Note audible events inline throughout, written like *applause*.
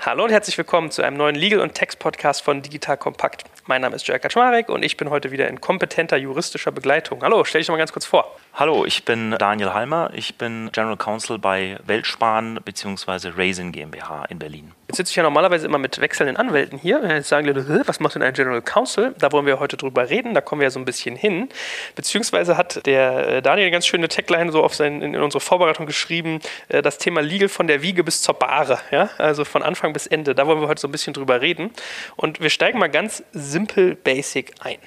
Hallo und herzlich willkommen zu einem neuen Legal- und Text-Podcast von Digital Kompakt. Mein Name ist Jörg Kaczmarek und ich bin heute wieder in kompetenter juristischer Begleitung. Hallo, stell dich mal ganz kurz vor. Hallo, ich bin Daniel Halmer. Ich bin General Counsel bei Weltsparen bzw. Raisin GmbH in Berlin. Jetzt sitze ich ja normalerweise immer mit wechselnden Anwälten hier. Jetzt sagen Leute, was macht denn ein General Counsel? Da wollen wir heute drüber reden, da kommen wir ja so ein bisschen hin. Beziehungsweise hat der äh, Daniel eine ganz schöne Tagline so auf sein, in unsere Vorbereitung geschrieben, äh, das Thema Legal von der Wiege bis zur Bahre. Ja? Also von Anfang bis Ende. Da wollen wir heute so ein bisschen drüber reden. Und wir steigen mal ganz simpel basic ein.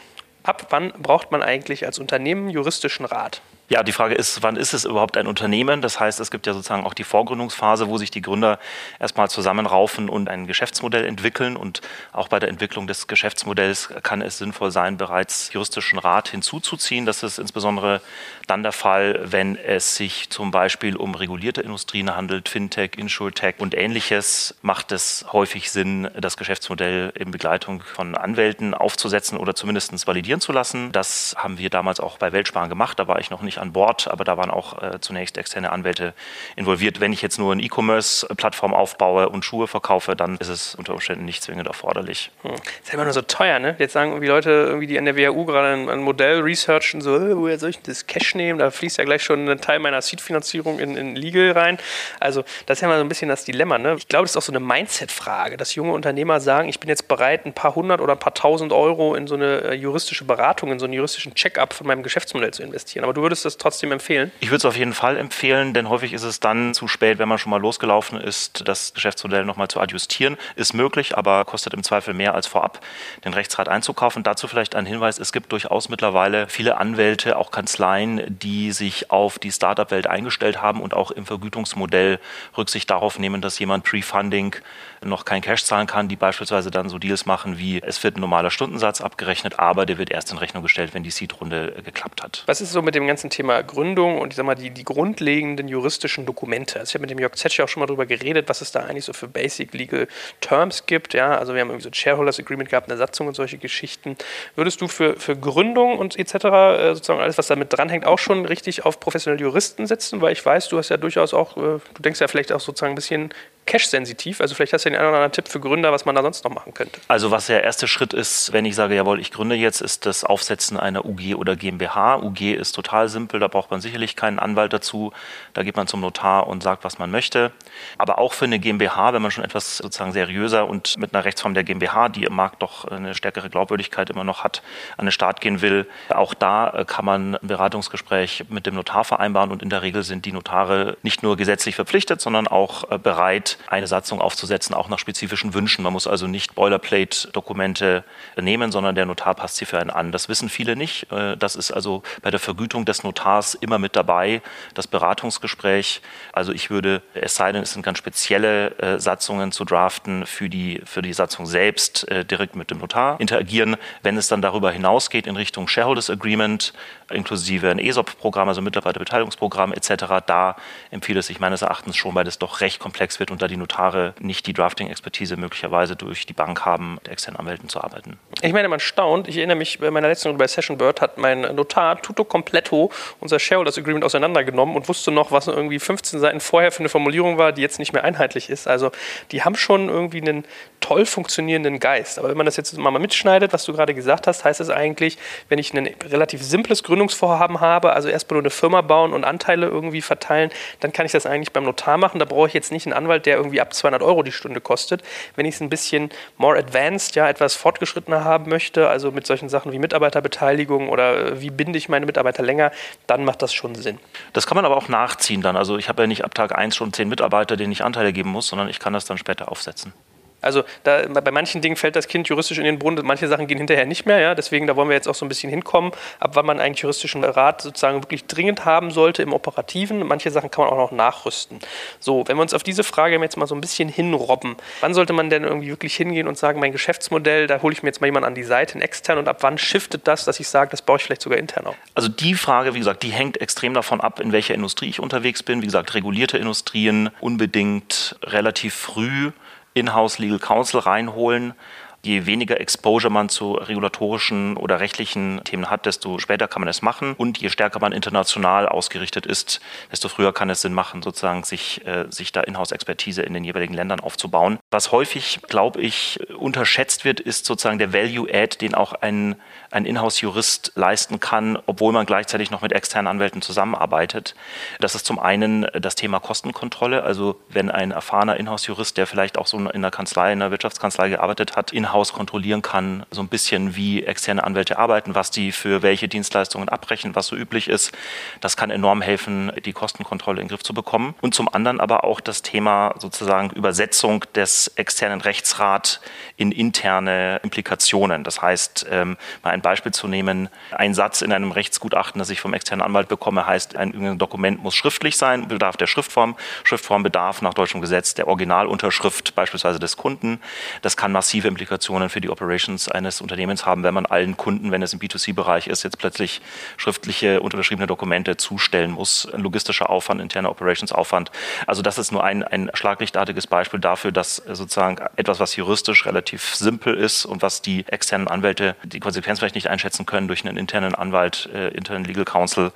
Ab wann braucht man eigentlich als Unternehmen juristischen Rat? Ja, die Frage ist, wann ist es überhaupt ein Unternehmen? Das heißt, es gibt ja sozusagen auch die Vorgründungsphase, wo sich die Gründer erstmal zusammenraufen und ein Geschäftsmodell entwickeln. Und auch bei der Entwicklung des Geschäftsmodells kann es sinnvoll sein, bereits juristischen Rat hinzuzuziehen. Das ist insbesondere dann der Fall, wenn es sich zum Beispiel um regulierte Industrien handelt, Fintech, Insurtech und ähnliches, macht es häufig Sinn, das Geschäftsmodell in Begleitung von Anwälten aufzusetzen oder zumindest validieren zu lassen. Das haben wir damals auch bei Weltsparen gemacht. Da war ich noch nicht an Bord, aber da waren auch äh, zunächst externe Anwälte involviert. Wenn ich jetzt nur eine E-Commerce-Plattform aufbaue und Schuhe verkaufe, dann ist es unter Umständen nicht zwingend erforderlich. Hm. Ist ja immer nur so teuer, ne? Jetzt sagen irgendwie Leute, irgendwie, die an der WHU gerade ein, ein Modell researchen, so, äh, woher soll ich das Cash nehmen? Da fließt ja gleich schon ein Teil meiner Seed-Finanzierung in, in Legal rein. Also, das ist ja mal so ein bisschen das Dilemma, ne? Ich glaube, das ist auch so eine Mindset-Frage, dass junge Unternehmer sagen, ich bin jetzt bereit, ein paar hundert oder ein paar tausend Euro in so eine äh, juristische Beratung, in so einen juristischen Check-up von meinem Geschäftsmodell zu investieren. Aber du würdest das das trotzdem empfehlen? Ich würde es auf jeden Fall empfehlen, denn häufig ist es dann zu spät, wenn man schon mal losgelaufen ist, das Geschäftsmodell nochmal zu adjustieren. Ist möglich, aber kostet im Zweifel mehr als vorab, den Rechtsrat einzukaufen. Dazu vielleicht ein Hinweis, es gibt durchaus mittlerweile viele Anwälte, auch Kanzleien, die sich auf die Startup-Welt eingestellt haben und auch im Vergütungsmodell Rücksicht darauf nehmen, dass jemand Pre-Funding noch kein Cash zahlen kann, die beispielsweise dann so Deals machen wie, es wird ein normaler Stundensatz abgerechnet, aber der wird erst in Rechnung gestellt, wenn die Seed-Runde geklappt hat. Was ist so mit dem ganzen Thema Gründung und ich sag mal, die, die grundlegenden juristischen Dokumente? Also ich habe mit dem Jörg Zetsche auch schon mal darüber geredet, was es da eigentlich so für Basic Legal Terms gibt. Ja? Also wir haben irgendwie so ein Shareholders Agreement gehabt, eine Satzung und solche Geschichten. Würdest du für, für Gründung und etc., äh, sozusagen alles, was damit dranhängt, auch schon richtig auf professionelle Juristen setzen? Weil ich weiß, du hast ja durchaus auch, äh, du denkst ja vielleicht auch sozusagen ein bisschen cash-sensitiv. Also vielleicht hast du den einen oder anderen Tipp für Gründer, was man da sonst noch machen könnte. Also was der erste Schritt ist, wenn ich sage, jawohl, ich gründe jetzt, ist das Aufsetzen einer UG oder GmbH. UG ist total simpel, da braucht man sicherlich keinen Anwalt dazu. Da geht man zum Notar und sagt, was man möchte. Aber auch für eine GmbH, wenn man schon etwas sozusagen seriöser und mit einer Rechtsform der GmbH, die im Markt doch eine stärkere Glaubwürdigkeit immer noch hat, an den Start gehen will, auch da kann man ein Beratungsgespräch mit dem Notar vereinbaren und in der Regel sind die Notare nicht nur gesetzlich verpflichtet, sondern auch bereit, eine Satzung aufzusetzen, auch nach spezifischen Wünschen. Man muss also nicht Boilerplate-Dokumente nehmen, sondern der Notar passt sie für einen an. Das wissen viele nicht. Äh, das ist also bei der Vergütung des Notars immer mit dabei, das Beratungsgespräch. Also ich würde, es sei denn, es sind ganz spezielle äh, Satzungen zu draften, für die, für die Satzung selbst äh, direkt mit dem Notar interagieren. Wenn es dann darüber hinausgeht in Richtung Shareholders Agreement, inklusive ein ESOP-Programm, also Mitarbeiterbeteiligungsprogramm etc., da empfiehlt es sich meines Erachtens schon, weil das doch recht komplex wird und da die Notare nicht die Drafting-Expertise möglicherweise durch die Bank haben, mit externen Anwälten zu arbeiten. Ich meine, man staunt. Ich erinnere mich, bei meiner letzten Runde bei Session Bird hat mein Notar tutto completo unser Shareholders Agreement auseinandergenommen und wusste noch, was irgendwie 15 Seiten vorher für eine Formulierung war, die jetzt nicht mehr einheitlich ist. Also die haben schon irgendwie einen toll funktionierenden Geist. Aber wenn man das jetzt mal mitschneidet, was du gerade gesagt hast, heißt es eigentlich, wenn ich ein relativ simples Gründungsvorhaben habe, also erstmal nur eine Firma bauen und Anteile irgendwie verteilen, dann kann ich das eigentlich beim Notar machen. Da brauche ich jetzt nicht einen Anwalt, der der irgendwie ab 200 Euro die Stunde kostet. Wenn ich es ein bisschen more advanced, ja, etwas fortgeschrittener haben möchte, also mit solchen Sachen wie Mitarbeiterbeteiligung oder äh, wie binde ich meine Mitarbeiter länger, dann macht das schon Sinn. Das kann man aber auch nachziehen dann. Also ich habe ja nicht ab Tag 1 schon 10 Mitarbeiter, denen ich Anteile geben muss, sondern ich kann das dann später aufsetzen. Also da, bei manchen Dingen fällt das Kind juristisch in den Brunnen, manche Sachen gehen hinterher nicht mehr. Ja? Deswegen, da wollen wir jetzt auch so ein bisschen hinkommen, ab wann man eigentlich juristischen Rat sozusagen wirklich dringend haben sollte im Operativen. Manche Sachen kann man auch noch nachrüsten. So, wenn wir uns auf diese Frage jetzt mal so ein bisschen hinrobben, wann sollte man denn irgendwie wirklich hingehen und sagen, mein Geschäftsmodell, da hole ich mir jetzt mal jemanden an die Seite, einen extern, und ab wann shiftet das, dass ich sage, das baue ich vielleicht sogar intern auf? Also die Frage, wie gesagt, die hängt extrem davon ab, in welcher Industrie ich unterwegs bin. Wie gesagt, regulierte Industrien unbedingt relativ früh in-house Legal Counsel reinholen. Je weniger Exposure man zu regulatorischen oder rechtlichen Themen hat, desto später kann man es machen. Und je stärker man international ausgerichtet ist, desto früher kann es Sinn machen, sozusagen sich, äh, sich da Inhouse-Expertise in den jeweiligen Ländern aufzubauen. Was häufig, glaube ich, unterschätzt wird, ist sozusagen der Value-Add, den auch ein, ein Inhouse-Jurist leisten kann, obwohl man gleichzeitig noch mit externen Anwälten zusammenarbeitet. Das ist zum einen das Thema Kostenkontrolle. Also wenn ein erfahrener Inhouse-Jurist, der vielleicht auch so in einer Kanzlei, in einer Wirtschaftskanzlei gearbeitet hat, in-house kontrollieren kann, so ein bisschen wie externe Anwälte arbeiten, was die für welche Dienstleistungen abbrechen, was so üblich ist. Das kann enorm helfen, die Kostenkontrolle in den Griff zu bekommen. Und zum anderen aber auch das Thema sozusagen Übersetzung des externen Rechtsrat in interne Implikationen. Das heißt, ähm, mal ein Beispiel zu nehmen, ein Satz in einem Rechtsgutachten, das ich vom externen Anwalt bekomme, heißt, ein Dokument muss schriftlich sein, bedarf der Schriftform. Schriftform bedarf nach deutschem Gesetz der Originalunterschrift beispielsweise des Kunden. Das kann massive Implikationen für die Operations eines Unternehmens haben, wenn man allen Kunden, wenn es im B2C-Bereich ist, jetzt plötzlich schriftliche unterschriebene Dokumente zustellen muss. Logistischer Aufwand, interner Operations-Aufwand. Also das ist nur ein, ein schlaglichtartiges Beispiel dafür, dass sozusagen etwas, was juristisch relativ simpel ist und was die externen Anwälte die Konsequenz vielleicht nicht einschätzen können durch einen internen Anwalt, äh, internen Legal Counsel,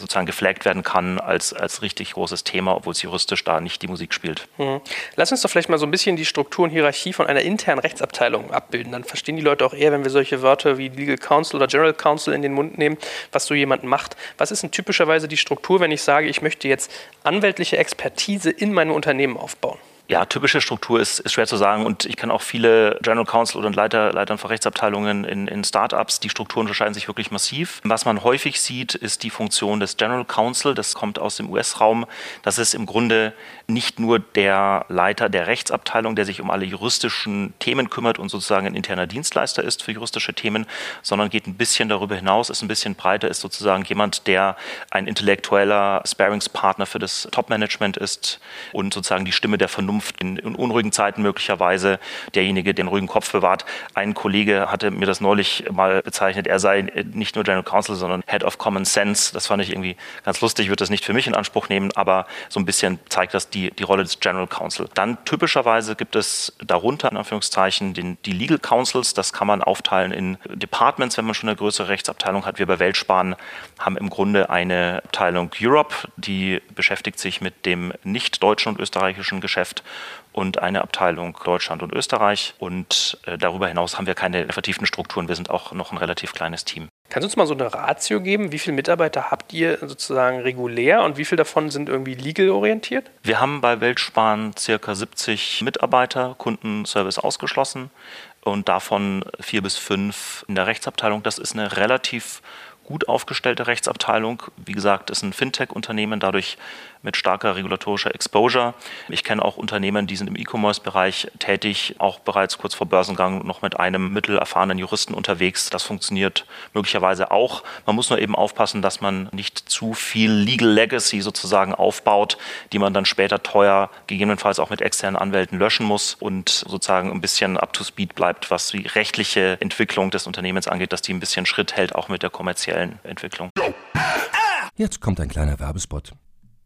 sozusagen geflaggt werden kann als, als richtig großes Thema, obwohl es juristisch da nicht die Musik spielt. Mhm. Lass uns doch vielleicht mal so ein bisschen die Struktur und Hierarchie von einer internen Rechtsabteilung abbilden. Dann verstehen die Leute auch eher, wenn wir solche Wörter wie Legal Counsel oder General Counsel in den Mund nehmen, was so jemand macht. Was ist denn typischerweise die Struktur, wenn ich sage, ich möchte jetzt anwältliche Expertise in meinem Unternehmen aufbauen? Ja, typische Struktur ist, ist schwer zu sagen und ich kenne auch viele General Counsel und Leiter, Leitern von Rechtsabteilungen in, in Startups. Die Strukturen unterscheiden sich wirklich massiv. Was man häufig sieht, ist die Funktion des General Counsel. Das kommt aus dem US-Raum. Das ist im Grunde nicht nur der Leiter der Rechtsabteilung, der sich um alle juristischen Themen kümmert und sozusagen ein interner Dienstleister ist für juristische Themen, sondern geht ein bisschen darüber hinaus, ist ein bisschen breiter, ist sozusagen jemand, der ein intellektueller Sparingspartner für das Top-Management ist und sozusagen die Stimme der Vernunft Vernunft in, in, unruhigen Zeiten möglicherweise derjenige, der den ruhigen Kopf bewahrt. Ein Kollege hatte mir das neulich mal bezeichnet, er sei nicht nur General Counsel, sondern Head of Common Sense. Das fand ich irgendwie ganz lustig, würde das nicht für mich in Anspruch nehmen, aber so ein bisschen zeigt das die, die Rolle des General Counsel. Dann typischerweise gibt es darunter in Anführungszeichen den, die Legal Counsels, das kann man aufteilen in Departments, wenn man schon eine größere Rechtsabteilung hat. Wir bei Weltsparen haben im Grunde eine Abteilung Europe, die beschäftigt sich mit dem nicht deutschen und österreichischen Geschäft und eine Abteilung Deutschland und Österreich. Und äh, darüber hinaus haben wir keine vertieften Strukturen. Wir sind auch noch ein relativ kleines Team. Kannst du uns mal so eine Ratio geben? Wie viele Mitarbeiter habt ihr sozusagen regulär und wie viele davon sind irgendwie legal orientiert? Wir haben bei Weltsparen circa 70 Mitarbeiter, Kundenservice ausgeschlossen und davon vier bis fünf in der Rechtsabteilung. Das ist eine relativ gut aufgestellte Rechtsabteilung. Wie gesagt, ist ein Fintech-Unternehmen, dadurch mit starker regulatorischer Exposure. Ich kenne auch Unternehmen, die sind im E-Commerce-Bereich tätig, auch bereits kurz vor Börsengang noch mit einem mittelerfahrenen Juristen unterwegs. Das funktioniert möglicherweise auch. Man muss nur eben aufpassen, dass man nicht zu viel Legal Legacy sozusagen aufbaut, die man dann später teuer, gegebenenfalls auch mit externen Anwälten löschen muss und sozusagen ein bisschen up to speed bleibt, was die rechtliche Entwicklung des Unternehmens angeht, dass die ein bisschen Schritt hält, auch mit der kommerziellen Entwicklung. Jetzt kommt ein kleiner Werbespot.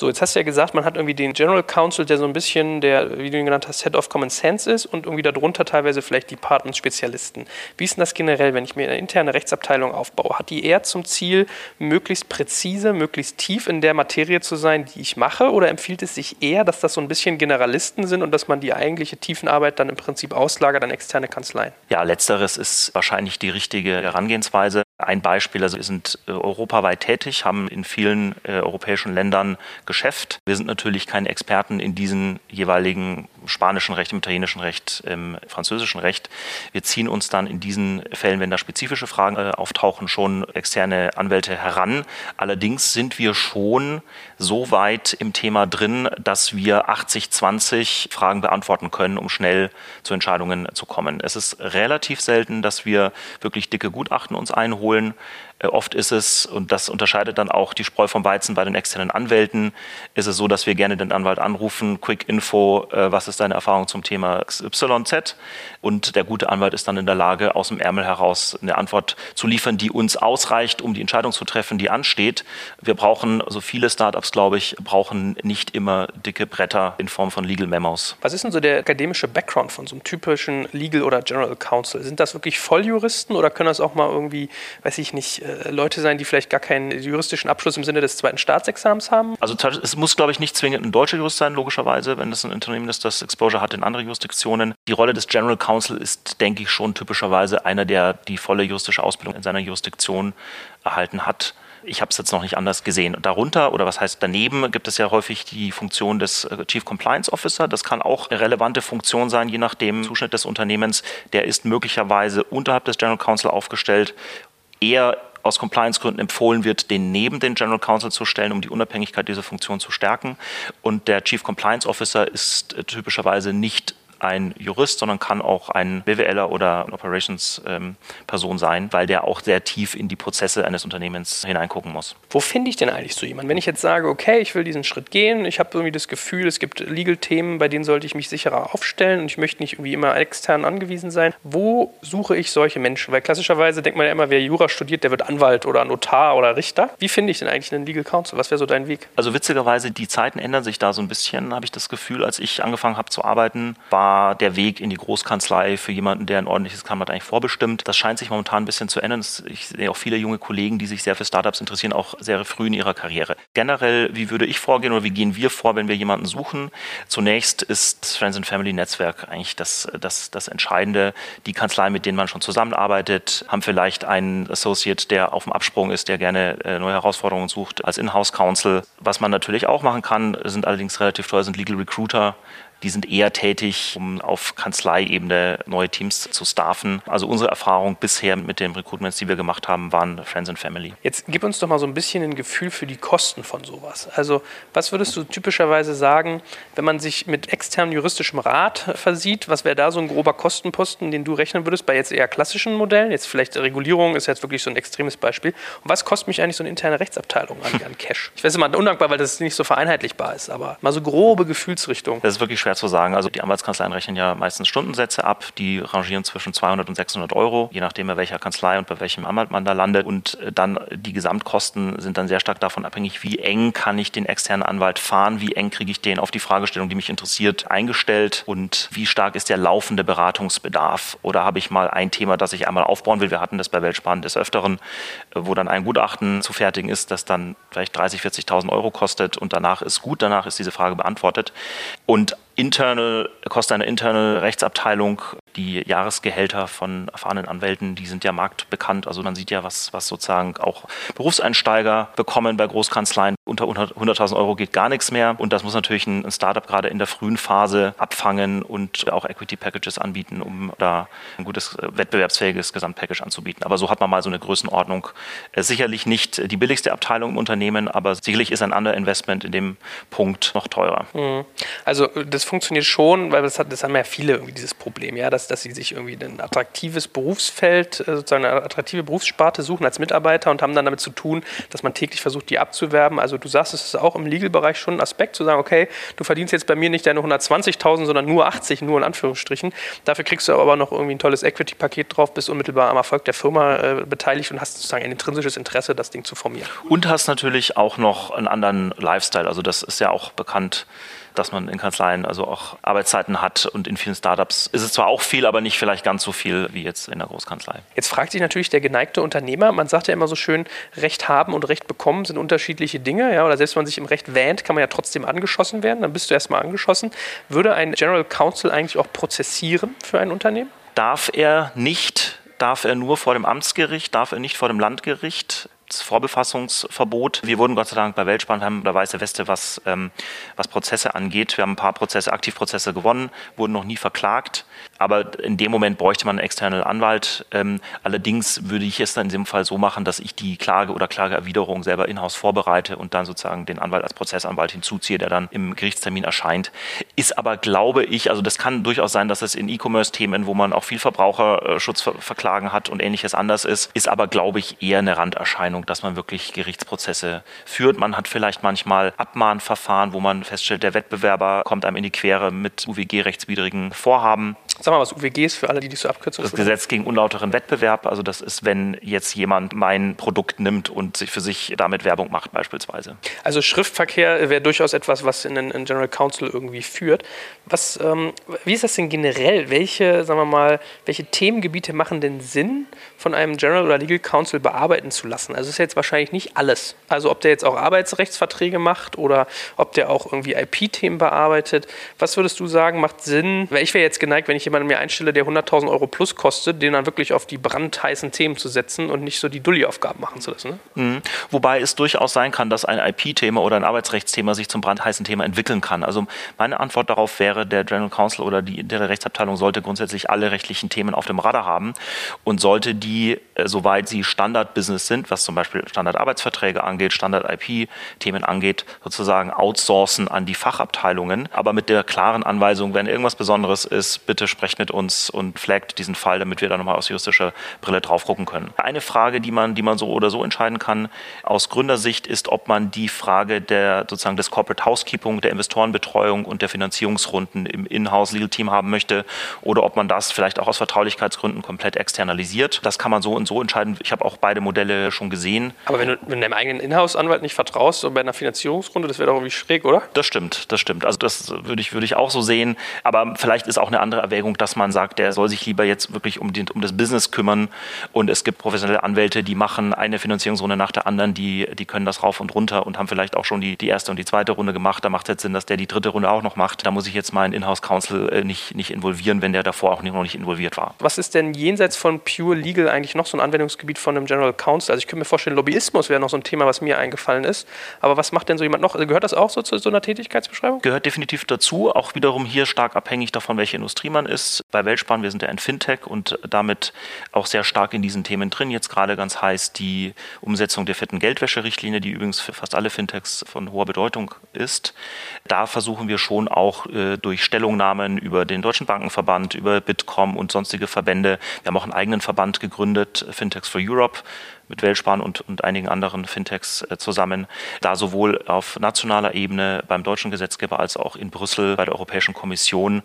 So, jetzt hast du ja gesagt, man hat irgendwie den General Counsel, der so ein bisschen der, wie du ihn genannt hast, Head of Common Sense ist und irgendwie darunter teilweise vielleicht Department-Spezialisten. Wie ist denn das generell, wenn ich mir eine interne Rechtsabteilung aufbaue? Hat die eher zum Ziel, möglichst präzise, möglichst tief in der Materie zu sein, die ich mache? Oder empfiehlt es sich eher, dass das so ein bisschen Generalisten sind und dass man die eigentliche Tiefenarbeit dann im Prinzip auslagert an externe Kanzleien? Ja, letzteres ist wahrscheinlich die richtige Herangehensweise. Ein Beispiel, also wir sind äh, europaweit tätig, haben in vielen äh, europäischen Ländern Geschäft. Wir sind natürlich keine Experten in diesen jeweiligen spanischen Recht, im italienischen Recht, im französischen Recht. Wir ziehen uns dann in diesen Fällen, wenn da spezifische Fragen äh, auftauchen, schon externe Anwälte heran. Allerdings sind wir schon so weit im Thema drin, dass wir 80-20 Fragen beantworten können, um schnell zu Entscheidungen zu kommen. Es ist relativ selten, dass wir wirklich dicke Gutachten uns einholen. Äh, oft ist es, und das unterscheidet dann auch die Spreu vom Weizen bei den externen Anwälten, ist es so, dass wir gerne den Anwalt anrufen, Quick Info, äh, was ist deine Erfahrung zum Thema XYZ? Und der gute Anwalt ist dann in der Lage, aus dem Ärmel heraus eine Antwort zu liefern, die uns ausreicht, um die Entscheidung zu treffen, die ansteht. Wir brauchen, so viele Startups, glaube ich, brauchen nicht immer dicke Bretter in Form von Legal Memos. Was ist denn so der akademische Background von so einem typischen Legal oder General Counsel? Sind das wirklich Volljuristen oder können das auch mal irgendwie, weiß ich nicht, äh, Leute sein, die vielleicht gar keinen juristischen Abschluss im Sinne des zweiten Staatsexamens haben? Also es muss, glaube ich, nicht zwingend ein deutscher Jurist sein, logischerweise, wenn es ein Unternehmen ist, das Exposure hat in andere Jurisdiktionen. Die Rolle des General Counsel ist, denke ich, schon typischerweise einer, der die volle juristische Ausbildung in seiner Jurisdiktion erhalten hat. Ich habe es jetzt noch nicht anders gesehen. Darunter oder was heißt daneben gibt es ja häufig die Funktion des äh, Chief Compliance Officer. Das kann auch eine relevante Funktion sein, je nach dem Zuschnitt des Unternehmens. Der ist möglicherweise unterhalb des General Counsel aufgestellt, eher aus Compliance-Gründen empfohlen wird, den neben den General Counsel zu stellen, um die Unabhängigkeit dieser Funktion zu stärken. Und der Chief Compliance Officer ist äh, typischerweise nicht ein Jurist, sondern kann auch ein BWLer oder eine Operations-Person sein, weil der auch sehr tief in die Prozesse eines Unternehmens hineingucken muss. Wo finde ich denn eigentlich so jemanden? Wenn ich jetzt sage, okay, ich will diesen Schritt gehen, ich habe irgendwie das Gefühl, es gibt Legal-Themen, bei denen sollte ich mich sicherer aufstellen und ich möchte nicht irgendwie immer extern angewiesen sein. Wo suche ich solche Menschen? Weil klassischerweise denkt man ja immer, wer Jura studiert, der wird Anwalt oder Notar oder Richter. Wie finde ich denn eigentlich einen Legal Counsel? Was wäre so dein Weg? Also witzigerweise, die Zeiten ändern sich da so ein bisschen, habe ich das Gefühl. Als ich angefangen habe zu arbeiten, war war der Weg in die Großkanzlei für jemanden, der ein ordentliches Kamm eigentlich vorbestimmt. Das scheint sich momentan ein bisschen zu ändern. Ich sehe auch viele junge Kollegen, die sich sehr für Startups interessieren, auch sehr früh in ihrer Karriere. Generell, wie würde ich vorgehen oder wie gehen wir vor, wenn wir jemanden suchen? Zunächst ist das Friends and Family Netzwerk eigentlich das, das, das Entscheidende. Die Kanzlei, mit denen man schon zusammenarbeitet, haben vielleicht einen Associate, der auf dem Absprung ist, der gerne äh, neue Herausforderungen sucht als Inhouse Counsel. Was man natürlich auch machen kann, sind allerdings relativ teuer, sind Legal Recruiter, die sind eher tätig, um auf Kanzleiebene neue Teams zu staffen. Also unsere Erfahrung bisher mit den Recruitments, die wir gemacht haben, waren Friends and Family. Jetzt gib uns doch mal so ein bisschen ein Gefühl für die Kosten von sowas. Also was würdest du typischerweise sagen, wenn man sich mit externem juristischem Rat versieht, was wäre da so ein grober Kostenposten, den du rechnen würdest bei jetzt eher klassischen Modellen? Jetzt vielleicht Regulierung ist jetzt wirklich so ein extremes Beispiel. Und was kostet mich eigentlich so eine interne Rechtsabteilung an, an Cash? Ich weiß immer undankbar, weil das nicht so vereinheitlichbar ist, aber mal so grobe Gefühlsrichtung. Das ist wirklich schwer schwer zu sagen. Also die Anwaltskanzleien rechnen ja meistens Stundensätze ab, die rangieren zwischen 200 und 600 Euro, je nachdem bei welcher Kanzlei und bei welchem Anwalt man da landet. Und äh, dann die Gesamtkosten sind dann sehr stark davon abhängig, wie eng kann ich den externen Anwalt fahren, wie eng kriege ich den auf die Fragestellung, die mich interessiert, eingestellt und wie stark ist der laufende Beratungsbedarf. Oder habe ich mal ein Thema, das ich einmal aufbauen will. Wir hatten das bei Weltsparen des Öfteren, äh, wo dann ein Gutachten zu fertigen ist, das dann vielleicht 30.000, 40.000 Euro kostet und danach ist gut, danach ist diese Frage beantwortet. Und internal, kostet eine interne Rechtsabteilung die Jahresgehälter von erfahrenen Anwälten, die sind ja marktbekannt. Also man sieht ja, was, was sozusagen auch Berufseinsteiger bekommen bei Großkanzleien. Unter 100.000 Euro geht gar nichts mehr. Und das muss natürlich ein Startup gerade in der frühen Phase abfangen und auch Equity Packages anbieten, um da ein gutes äh, wettbewerbsfähiges Gesamtpackage anzubieten. Aber so hat man mal so eine Größenordnung. Äh, sicherlich nicht die billigste Abteilung im Unternehmen, aber sicherlich ist ein Underinvestment in dem Punkt noch teurer. Mhm. Also das funktioniert schon, weil das, hat, das haben ja viele irgendwie dieses Problem, ja, dass dass, sie sich irgendwie ein attraktives Berufsfeld, äh, sozusagen eine attraktive Berufssparte suchen als Mitarbeiter und haben dann damit zu tun, dass man täglich versucht, die abzuwerben. Also du sagst, es ist auch im Legal-Bereich schon ein Aspekt zu sagen, okay, du verdienst jetzt bei mir nicht deine 120.000, sondern nur 80, nur in Anführungsstrichen. Dafür kriegst du aber noch irgendwie ein tolles Equity-Paket drauf, bist unmittelbar am Erfolg der Firma äh, beteiligt und hast sozusagen ein intrinsisches Interesse, das Ding zu formieren. Und hast natürlich auch noch einen anderen Lifestyle. Also das ist ja auch bekannt dass man in Kanzleien also auch Arbeitszeiten hat und in vielen Startups ist es zwar auch viel, aber nicht vielleicht ganz so viel wie jetzt in der Großkanzlei. Jetzt fragt sich natürlich der geneigte Unternehmer, man sagt ja immer so schön, Recht haben und Recht bekommen sind unterschiedliche Dinge, ja, oder selbst wenn man sich im Recht wähnt, kann man ja trotzdem angeschossen werden, dann bist du erstmal angeschossen. Würde ein General Counsel eigentlich auch prozessieren für ein Unternehmen? Darf er nicht darf er nur vor dem Amtsgericht, darf er nicht vor dem Landgericht. Vorbefassungsverbot. Wir wurden Gott sei Dank bei Weltspann, haben der weiße Weste, was, ähm, was Prozesse angeht. Wir haben ein paar Prozesse, Aktivprozesse gewonnen, wurden noch nie verklagt. Aber in dem Moment bräuchte man einen externen Anwalt. Ähm, allerdings würde ich es dann in diesem Fall so machen, dass ich die Klage oder Klageerwiderung selber in-house vorbereite und dann sozusagen den Anwalt als Prozessanwalt hinzuziehe, der dann im Gerichtstermin erscheint. Ist aber, glaube ich, also das kann durchaus sein, dass es in E-Commerce-Themen, wo man auch viel Verbraucherschutz verklagen hat und ähnliches anders ist, ist aber, glaube ich, eher eine Randerscheinung, dass man wirklich Gerichtsprozesse führt. Man hat vielleicht manchmal Abmahnverfahren, wo man feststellt, der Wettbewerber kommt einem in die Quere mit UWG-rechtswidrigen Vorhaben. Sag mal, was UWG ist für alle, die die so abkürzen. Das Gesetz gegen unlauteren Wettbewerb. Also das ist, wenn jetzt jemand mein Produkt nimmt und sich für sich damit Werbung macht beispielsweise. Also Schriftverkehr wäre durchaus etwas, was in den General Counsel irgendwie führt. Was, ähm, wie ist das denn generell? Welche, sagen wir mal, welche Themengebiete machen denn Sinn, von einem General oder Legal Counsel bearbeiten zu lassen? Also es ist jetzt wahrscheinlich nicht alles. Also ob der jetzt auch Arbeitsrechtsverträge macht oder ob der auch irgendwie IP-Themen bearbeitet. Was würdest du sagen, macht Sinn? Weil ich wäre jetzt geneigt, wenn ich jemanden mir einstelle, der 100.000 Euro plus kostet, den dann wirklich auf die brandheißen Themen zu setzen und nicht so die Dulli-Aufgaben machen zu lassen. Ne? Mhm. Wobei es durchaus sein kann, dass ein IP-Thema oder ein Arbeitsrechtsthema sich zum brandheißen Thema entwickeln kann. Also meine Antwort darauf wäre, der General Counsel oder die interne Rechtsabteilung sollte grundsätzlich alle rechtlichen Themen auf dem Radar haben und sollte die, äh, soweit sie Standard-Business sind, was zum Beispiel Standard-Arbeitsverträge angeht, Standard-IP-Themen angeht, sozusagen outsourcen an die Fachabteilungen, aber mit der klaren Anweisung, wenn irgendwas Besonderes ist, bitte sprecht mit uns und flaggt diesen Fall, damit wir da nochmal aus juristischer Brille drauf gucken können. Eine Frage, die man, die man so oder so entscheiden kann, aus Gründersicht, ist, ob man die Frage der sozusagen des Corporate Housekeeping, der Investorenbetreuung und der Finanzierungsrunden im Inhouse Legal Team haben möchte oder ob man das vielleicht auch aus Vertraulichkeitsgründen komplett externalisiert. Das kann man so und so entscheiden. Ich habe auch beide Modelle schon gesehen. Aber wenn du, wenn deinem eigenen Inhouse-Anwalt nicht vertraust, so bei einer Finanzierungsrunde, das wäre doch irgendwie schräg, oder? Das stimmt, das stimmt. Also das würde ich, würde ich auch so sehen. Aber vielleicht ist auch eine andere Erwägung Überlegung, dass man sagt, der soll sich lieber jetzt wirklich um, den, um das Business kümmern. Und es gibt professionelle Anwälte, die machen eine Finanzierungsrunde nach der anderen, die, die können das rauf und runter und haben vielleicht auch schon die, die erste und die zweite Runde gemacht. Da macht es jetzt Sinn, dass der die dritte Runde auch noch macht. Da muss ich jetzt meinen Inhouse-Counsel äh, nicht, nicht involvieren, wenn der davor auch noch nicht involviert war. Was ist denn jenseits von Pure Legal eigentlich noch so ein Anwendungsgebiet von einem General Counsel? Also ich könnte mir vorstellen, Lobbyismus wäre noch so ein Thema, was mir eingefallen ist. Aber was macht denn so jemand noch? Also gehört das auch so zu so einer Tätigkeitsbeschreibung? Gehört definitiv dazu. Auch wiederum hier stark abhängig davon, welche Industrie man ist. Bei Weltspan fahren. Wir sind ja ein Fintech und damit auch sehr stark in diesen Themen drin. Jetzt gerade ganz heiß die Umsetzung der vierten Geldwäscherichtlinie, die übrigens für fast alle Fintechs von hoher Bedeutung ist. Da versuchen wir schon auch äh, durch Stellungnahmen über den Deutschen Bankenverband, über Bitkom und sonstige Verbände. Wir haben auch einen eigenen Verband gegründet, Fintechs for Europe mit Weltspan und, und einigen anderen Fintechs äh, zusammen, da sowohl auf nationaler Ebene beim deutschen Gesetzgeber als auch in Brüssel bei der Europäischen Kommission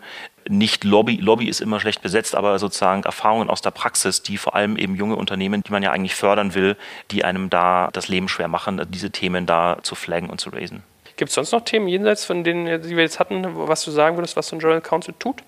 nicht Lobby, Lobby ist immer schlecht besetzt, aber sozusagen Erfahrungen aus der Praxis, die vor allem eben junge Unternehmen, die man ja eigentlich fördern will, die einem da das Leben schwer machen, diese Themen da zu flaggen und zu raisen. Gibt es sonst noch Themen jenseits von denen, die wir jetzt hatten, was du sagen würdest, was so ein General Counsel tut?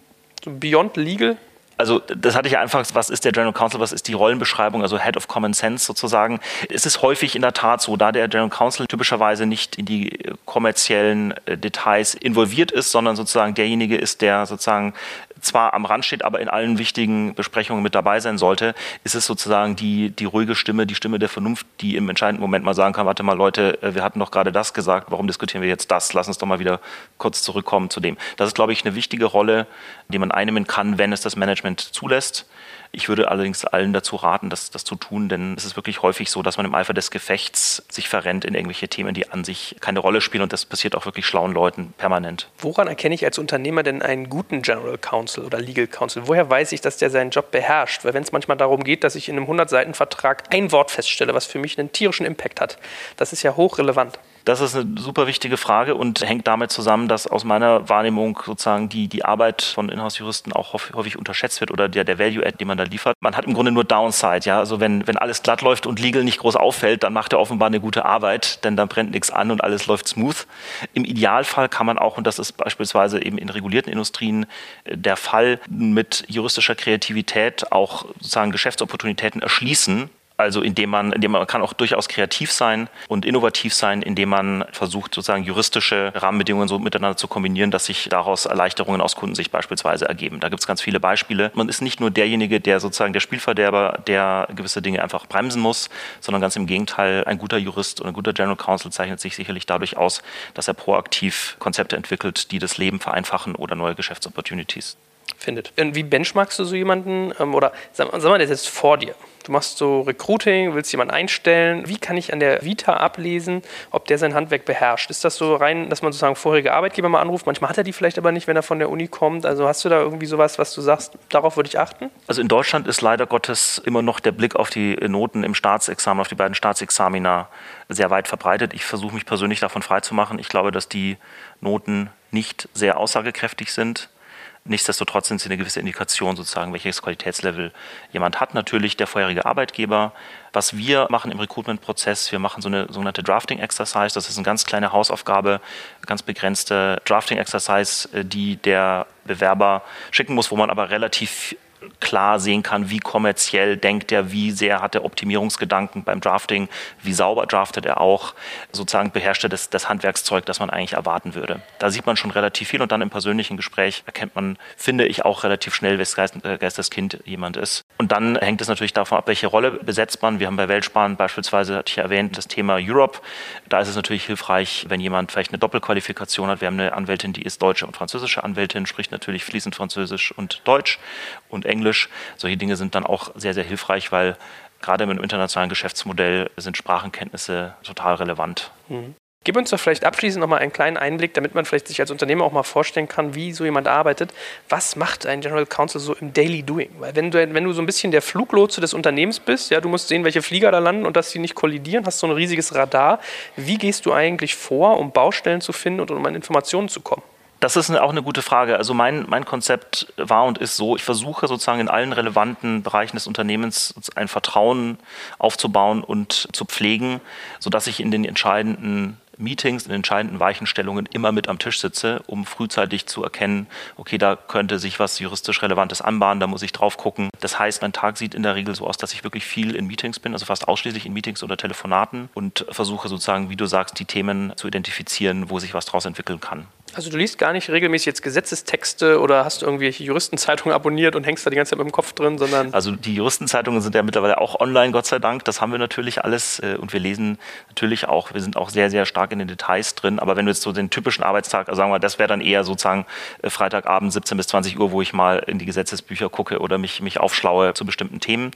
So Beyond Legal? Also das hatte ich ja einfach, was ist der General Counsel, was ist die Rollenbeschreibung, also Head of Common Sense sozusagen. Es ist häufig in der Tat so, da der General Counsel typischerweise nicht in die kommerziellen äh, Details involviert ist, sondern sozusagen derjenige ist, der sozusagen zwar am Rand steht, aber in allen wichtigen Besprechungen mit dabei sein sollte, ist es sozusagen die, die ruhige Stimme, die Stimme der Vernunft, die im entscheidenden Moment mal sagen kann, warte mal Leute, äh, wir hatten doch gerade das gesagt, warum diskutieren wir jetzt das? Lass uns doch mal wieder kurz zurückkommen zu dem. Das ist, glaube ich, eine wichtige Rolle, die man einnehmen kann, wenn es das Management zulässt. Ich würde allerdings allen dazu raten, das, das zu tun, denn es ist wirklich häufig so, dass man im Eifer des Gefechts sich verrennt in irgendwelche Themen, die an sich keine Rolle spielen und das passiert auch wirklich schlauen Leuten permanent. Woran erkenne ich als Unternehmer denn einen guten General Counsel oder Legal Counsel? Woher weiß ich, dass der seinen Job beherrscht? Weil wenn es manchmal darum geht, dass ich in einem 100-Seiten-Vertrag ein Wort feststelle, was für mich einen tierischen Impact hat, das ist ja hochrelevant. Das ist eine super wichtige Frage und hängt damit zusammen, dass aus meiner Wahrnehmung sozusagen die, die Arbeit von Inhouse-Juristen auch häufig unterschätzt wird oder der, der Value-Add, den man da liefert. Man hat im Grunde nur Downside. Ja? Also wenn, wenn alles glatt läuft und Legal nicht groß auffällt, dann macht er offenbar eine gute Arbeit, denn dann brennt nichts an und alles läuft smooth. Im Idealfall kann man auch, und das ist beispielsweise eben in regulierten Industrien äh, der Fall, mit juristischer Kreativität auch sozusagen Geschäftsopportunitäten erschließen, also indem man, indem man kann auch durchaus kreativ sein und innovativ sein, indem man versucht, sozusagen juristische Rahmenbedingungen so miteinander zu kombinieren, dass sich daraus Erleichterungen aus Kundensicht beispielsweise ergeben. Da gibt es ganz viele Beispiele. Man ist nicht nur derjenige, der sozusagen der Spielverderber, der gewisse Dinge einfach bremsen muss, sondern ganz im Gegenteil, ein guter Jurist und ein guter General Counsel zeichnet sich sicherlich dadurch aus, dass er proaktiv Konzepte entwickelt, die das Leben vereinfachen oder neue Geschäftsopportunities findet. Und wie benchmarkst du so jemanden? Ähm, oder sag, sag mal, der ist jetzt vor dir. Du machst so Recruiting, willst jemanden einstellen. Wie kann ich an der Vita ablesen, ob der sein Handwerk beherrscht? Ist das so rein, dass man sozusagen vorherige Arbeitgeber mal anruft? Manchmal hat er die vielleicht aber nicht, wenn er von der Uni kommt. Also hast du da irgendwie sowas, was du sagst, darauf würde ich achten? Also in Deutschland ist leider Gottes immer noch der Blick auf die Noten im Staatsexamen, auf die beiden Staatsexamina sehr weit verbreitet. Ich versuche mich persönlich davon freizumachen. Ich glaube, dass die Noten nicht sehr aussagekräftig sind. Nichtsdestotrotz sind sie eine gewisse Indikation, sozusagen, welches Qualitätslevel jemand hat. Natürlich der vorherige Arbeitgeber. Was wir machen im Recruitment-Prozess, wir machen so eine sogenannte Drafting-Exercise. Das ist eine ganz kleine Hausaufgabe, ganz begrenzte Drafting-Exercise, äh, die der Bewerber schicken muss, wo man aber relativ klar sehen kann, wie kommerziell denkt er, wie sehr hat er Optimierungsgedanken beim Drafting, wie sauber draftet er auch, sozusagen beherrscht er das, das Handwerkszeug, das man eigentlich erwarten würde. Da sieht man schon relativ viel und dann im persönlichen Gespräch erkennt man, finde ich, auch relativ schnell, Geist, äh, Geisteskind jemand ist. Und dann hängt es natürlich davon ab, welche Rolle besetzt man. Wir haben bei Weltsparen beispielsweise, hatte ich ja erwähnt, das Thema Europe. Da ist es natürlich hilfreich, wenn jemand vielleicht eine Doppelqualifikation hat. Wir haben eine Anwältin, die ist deutsche und französische Anwältin, spricht natürlich fließend Französisch und Deutsch und Englisch. Solche Dinge sind dann auch sehr, sehr hilfreich, weil gerade mit einem internationalen Geschäftsmodell sind Sprachenkenntnisse total relevant. Mhm. Gib uns doch vielleicht abschließend noch mal einen kleinen Einblick, damit man vielleicht sich als Unternehmer auch mal vorstellen kann, wie so jemand arbeitet. Was macht ein General Counsel so im Daily Doing? Weil wenn du, wenn du so ein bisschen der Fluglotse des Unternehmens bist, ja, du musst sehen, welche Flieger da landen und dass sie nicht kollidieren, hast so ein riesiges Radar. Wie gehst du eigentlich vor, um Baustellen zu finden und um an Informationen zu kommen? Das ist auch eine gute Frage. Also mein, mein Konzept war und ist so, ich versuche sozusagen in allen relevanten Bereichen des Unternehmens ein Vertrauen aufzubauen und zu pflegen, sodass ich in den entscheidenden Meetings, in entscheidenden Weichenstellungen immer mit am Tisch sitze, um frühzeitig zu erkennen, okay, da könnte sich was juristisch Relevantes anbahnen, da muss ich drauf gucken. Das heißt, mein Tag sieht in der Regel so aus, dass ich wirklich viel in Meetings bin, also fast ausschließlich in Meetings oder Telefonaten und versuche sozusagen, wie du sagst, die Themen zu identifizieren, wo sich was daraus entwickeln kann. Also du liest gar nicht regelmäßig jetzt Gesetzestexte oder hast irgendwelche Juristenzeitungen abonniert und hängst da die ganze Zeit mit dem Kopf drin, sondern... Also die Juristenzeitungen sind ja mittlerweile auch online, Gott sei Dank. Das haben wir natürlich alles äh, und wir lesen natürlich auch, wir sind auch sehr, sehr stark in den Details drin. Aber wenn du jetzt so den typischen Arbeitstag, also sagen wir, das wäre dann eher sozusagen äh, Freitagabend 17 bis 20 Uhr, wo ich mal in die Gesetzesbücher gucke oder mich, mich aufschlaue zu bestimmten Themen.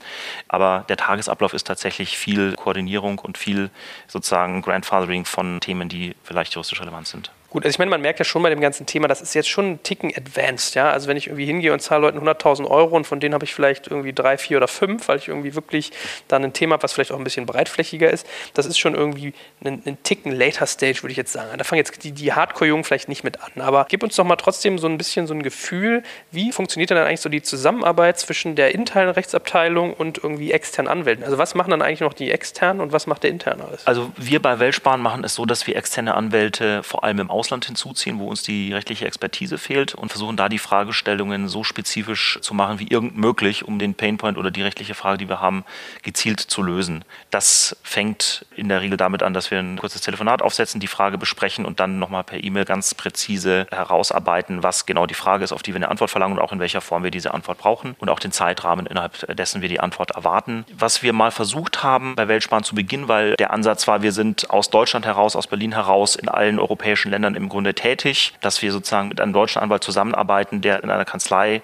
Aber der Tagesablauf ist tatsächlich viel Koordinierung und viel sozusagen Grandfathering von Themen, die vielleicht juristisch relevant sind. Gut, also ich meine, man merkt ja schon bei dem ganzen Thema, das ist jetzt schon ein Ticken advanced, ja. Also wenn ich irgendwie hingehe und zahle Leuten 100.000 Euro und von denen habe ich vielleicht irgendwie drei, vier oder fünf, weil ich irgendwie wirklich dann ein Thema habe, was vielleicht auch ein bisschen breitflächiger ist, das ist schon irgendwie ein, ein Ticken later Stage, würde ich jetzt sagen. Da fangen jetzt die, die Hardcore-Jungen vielleicht nicht mit an, aber gib uns doch mal trotzdem so ein bisschen so ein Gefühl, wie funktioniert denn dann eigentlich so die Zusammenarbeit zwischen der internen Rechtsabteilung und irgendwie externen Anwälten? Also was machen dann eigentlich noch die externen und was macht der interne alles? Also wir bei Weltsparen machen es so, dass wir externe Anwälte vor allem im Ausland Ausland hinzuziehen, wo uns die rechtliche Expertise fehlt und versuchen da die Fragestellungen so spezifisch zu machen wie irgend möglich, um den Painpoint oder die rechtliche Frage, die wir haben, gezielt zu lösen. Das fängt in der Regel damit an, dass wir ein kurzes Telefonat aufsetzen, die Frage besprechen und dann nochmal per E-Mail ganz präzise herausarbeiten, was genau die Frage ist, auf die wir eine Antwort verlangen und auch in welcher Form wir diese Antwort brauchen und auch den Zeitrahmen, innerhalb dessen wir die Antwort erwarten. Was wir mal versucht haben bei Weltsparen zu Beginn, weil der Ansatz war, wir sind aus Deutschland heraus, aus Berlin heraus in allen europäischen Ländern im Grunde tätig, dass wir sozusagen mit einem deutschen Anwalt zusammenarbeiten, der in einer Kanzlei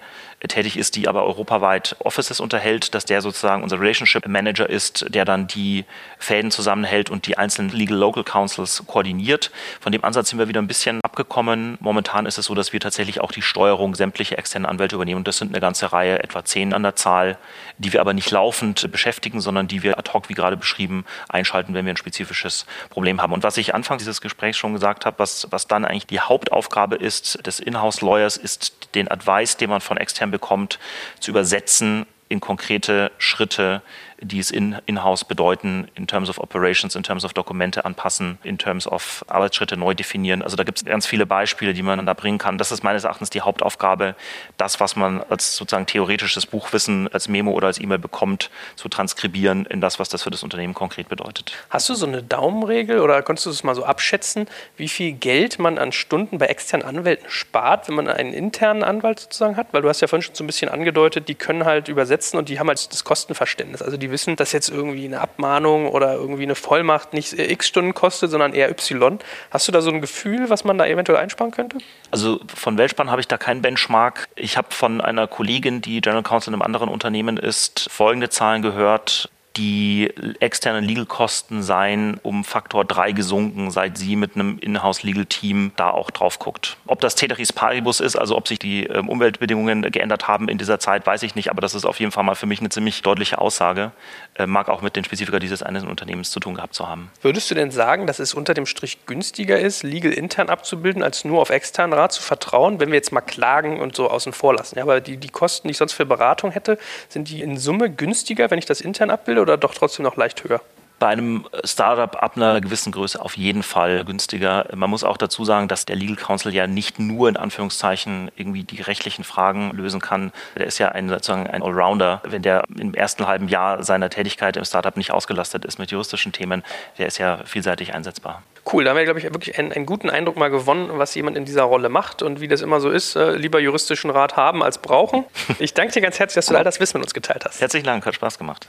tätig ist, die aber europaweit Offices unterhält, dass der sozusagen unser Relationship Manager ist, der dann die Fäden zusammenhält und die einzelnen Legal Local Councils koordiniert. Von dem Ansatz sind wir wieder ein bisschen abgekommen. Momentan ist es so, dass wir tatsächlich auch die Steuerung sämtlicher externen Anwälte übernehmen. Und das sind eine ganze Reihe, etwa zehn an der Zahl, die wir aber nicht laufend beschäftigen, sondern die wir ad hoc, wie gerade beschrieben, einschalten, wenn wir ein spezifisches Problem haben. Und was ich Anfang dieses Gesprächs schon gesagt habe, was, was dann eigentlich die Hauptaufgabe ist des Inhouse-Lawyers, ist den Advice, den man von extern bekommt, zu übersetzen in konkrete Schritte, die es in, in-house bedeuten, in terms of operations, in terms of Dokumente anpassen, in terms of Arbeitsschritte neu definieren. Also da gibt es ganz viele Beispiele, die man da bringen kann. Das ist meines Erachtens die Hauptaufgabe, das, was man als sozusagen theoretisches Buchwissen, als Memo oder als E-Mail bekommt, zu transkribieren in das, was das für das Unternehmen konkret bedeutet. Hast du so eine Daumenregel oder konntest du es mal so abschätzen, wie viel Geld man an Stunden bei externen Anwälten spart, wenn man einen internen Anwalt sozusagen hat? Weil du hast ja vorhin schon so ein bisschen angedeutet, die können halt übersetzen und die haben halt das Kostenverständnis. Also die wissen, dass jetzt irgendwie eine Abmahnung oder irgendwie eine Vollmacht nicht x Stunden kostet, sondern eher y. Hast du da so ein Gefühl, was man da eventuell einsparen könnte? Also von Weltspann habe ich da keinen Benchmark. Ich habe von einer Kollegin, die General Counsel in einem anderen Unternehmen ist, folgende Zahlen gehört die externen Legal-Kosten seien um Faktor 3 gesunken, seit sie mit einem Inhouse-Legal-Team da auch drauf guckt. Ob das Teteris Paribus ist, also ob sich die ähm, Umweltbedingungen geändert haben in dieser Zeit, weiß ich nicht, aber das ist auf jeden Fall mal für mich eine ziemlich deutliche Aussage. Äh, mag auch mit den Spezifika dieses eines Unternehmens zu tun gehabt zu haben. Würdest du denn sagen, dass es unter dem Strich günstiger ist, Legal intern abzubilden, als nur auf externen Rat zu vertrauen, wenn wir jetzt mal Klagen und so außen vor lassen? Ja, aber die, die Kosten, die ich sonst für Beratung hätte, sind die in Summe günstiger, wenn ich das intern abbilde? Oder doch trotzdem noch leicht höher? Bei einem Startup ab einer gewissen Größe auf jeden Fall günstiger. Man muss auch dazu sagen, dass der Legal Counsel ja nicht nur in Anführungszeichen irgendwie die rechtlichen Fragen lösen kann. Der ist ja ein, sozusagen ein Allrounder. Wenn der im ersten halben Jahr seiner Tätigkeit im Startup nicht ausgelastet ist mit juristischen Themen, der ist ja vielseitig einsetzbar. Cool, da haben wir, glaube ich, wirklich einen, einen, guten Eindruck mal gewonnen, was jemand in dieser Rolle macht und wie das immer so ist. Äh, lieber juristischen Rat haben als brauchen. *laughs* Ich danke dir ganz herzlich, dass du all das Wissen mit uns geteilt hast. Herzlichen Dank, hat Spaß gemacht.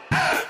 Ah! *laughs*